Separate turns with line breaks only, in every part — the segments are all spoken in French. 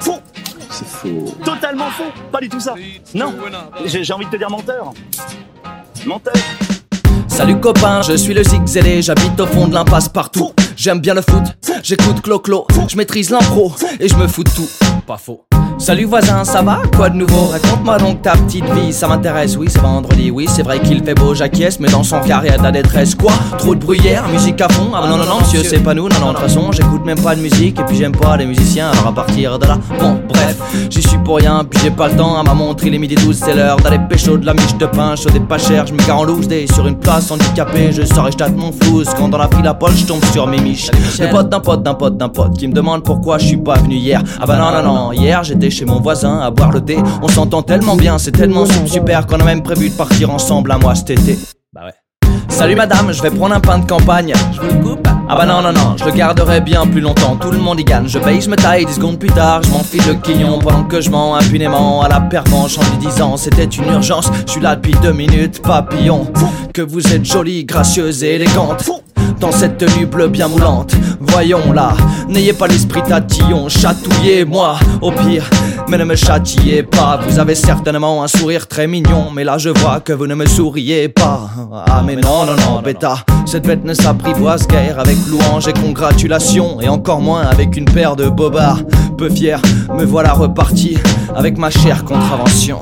Faux.
C'est faux.
Totalement faux. Pas du tout ça. Non. J'ai j'ai envie de te dire menteur. Menteur.
Salut copain, je suis le Zigzélé, j'habite au fond de l'impasse partout. J'aime bien le foot, j'écoute Clo-Clo, je maîtrise l'impro et je me fous de tout. Pas faux. Salut voisin, ça va? Quoi de nouveau? Raconte-moi donc ta petite vie, ça m'intéresse. Oui, c'est vendredi, oui, c'est vrai qu'il fait beau, j'acquiesce, mais dans son carré, de la détresse. Quoi? Trop de bruyère, musique à fond? Ah non, non, non, monsieur, c'est pas nous, non, non, de toute façon, j'écoute même pas de musique, et puis j'aime pas les musiciens, alors à partir de là, bon, bref, j'y suis pour rien, puis j'ai pas le temps à ma montre, il est midi 12, c'est l'heure d'aller pécho de la miche de pain, chaud et pas cher, je me gare en loose day sur une place handicapée, je sors et je tâte mon flouze, quand dans la file à Paul, je tombe sur mes miches. Le pote d'un pote d'un pote d'un pote qui me demande pourquoi je suis pas venu hier. Ah bah non, non, non, hier j'étais chez mon voisin à boire le thé, on s'entend tellement bien, c'est tellement super qu'on a même prévu de partir ensemble un mois cet été. Bah ouais. Salut madame, je vais prendre un pain de campagne. Je vous le coupe Ah bah non, non, non, je le garderai bien plus longtemps. Tout le monde y gagne. Je paye, je me taille, 10 secondes plus tard, je m'enfile le quignon pendant que je mens impunément à la pervenche en lui disant c'était une urgence. Je suis là depuis deux minutes, papillon. Que vous êtes jolie, gracieuse et élégante. Dans cette tenue bleue bien moulante, voyons là, n'ayez pas l'esprit tatillon, chatouillez-moi au pire, mais ne me châtiez pas. Vous avez certainement un sourire très mignon, mais là je vois que vous ne me souriez pas. Ah mais non, non, non, bêta, cette bête ne s'apprivoise guère avec louange et congratulations, et encore moins avec une paire de bobards. Peu fier, me voilà reparti avec ma chère contravention.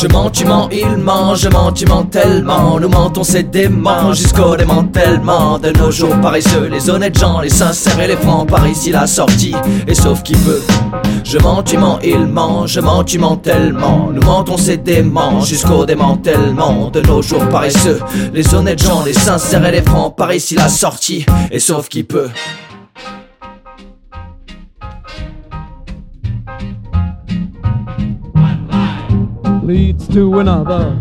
Je mens, tu mens, il ment, je mens, tu mens tellement. Nous mentons, c'est dément jusqu'au démantèlement de nos jours paresseux. Les honnêtes gens, les sincères et les francs, par ici la sortie, et sauf qui peut. Je mens, tu mens, il ment, je mens, tu mens tellement. Nous mentons, c'est dément jusqu'au démantèlement de nos jours paresseux. Les honnêtes gens, les sincères et les francs, par ici la sortie, et sauf qui peut.
Leads to another.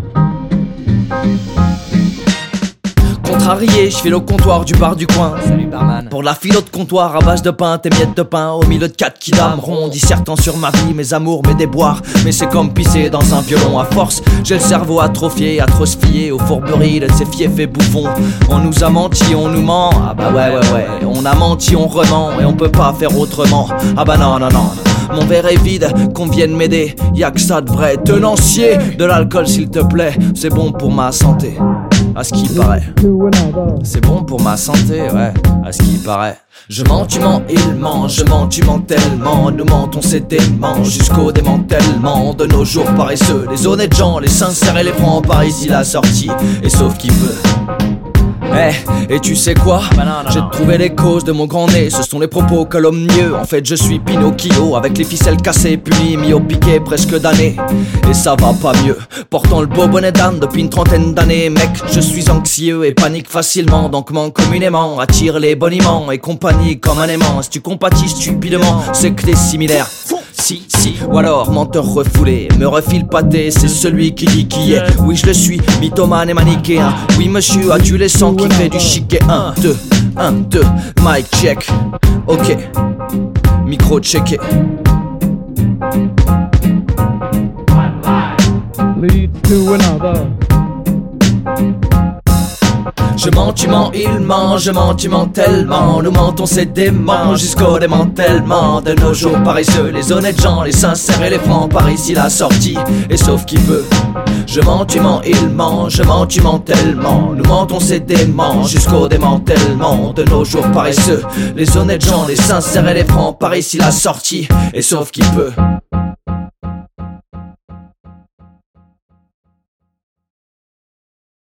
Contrarié, je file au comptoir du bar du coin. Salut barman. Pour la philo de comptoir à base de pain, tes miettes de pain au milieu de quatre kidam ronds, dissertant sur ma vie, mes amours, mes déboires. Mais c'est comme pisser dans un violon à force. J'ai le cerveau atrophié, atrospié aux fourberies de ces fiefs et bouffons. On nous a menti, on nous ment. Ah bah ouais, ouais, ouais. On a menti, on rement et on peut pas faire autrement. Ah bah non, non, non. Mon verre est vide, qu'on vienne m'aider. Y'a que ça de vrai. Tenancier, de l'alcool s'il te plaît. C'est bon pour ma santé. À ce qui paraît. C'est bon pour ma santé, ouais, à ce qui paraît. Je mens, tu mens, il ment, je mens, tu mens tellement. Nous mentons, c'est dément jusqu'au démantèlement de nos jours paresseux. Les honnêtes gens, les sincères et les francs, par ici la sortie. Et sauf qui peut. Et tu sais quoi J'ai trouvé les causes de mon grand nez, ce sont les propos calomnieux. En fait, je suis Pinocchio, avec les ficelles cassées, puni, mis au piquet presque d'années. Et ça va pas mieux, portant le beau bonnet d'âne depuis une trentaine d'années. Mec, je suis anxieux et panique facilement, donc manque communément. Attire les boniments et compagnie comme un aimant. Si tu compatis stupidement, c'est que t'es similaire. Si, si, ou alors menteur refoulé, me refile pâté, c'est celui qui dit qui est. Oui, je le suis, mythomane et manichéen. Oui, monsieur, as-tu les sangs qui fait du chiquet 1, 2, 1, 2, mic check. Ok, micro checké.
Leads to another.
Je mens, tu mens, il ment, je mens, tu mens tellement. Nous mentons, c'est dément jusqu'au démantèlement de nos jours paresseux. Les honnêtes gens, les sincères et les francs, par ici la sortie. Et sauf qui peut. Je mens, tu mens, il ment, je mens, tu mens tellement. Nous mentons, c'est dément jusqu'au démantèlement de nos jours paresseux. Les honnêtes gens, les sincères et les francs, par ici la sortie. Et sauf qui peut.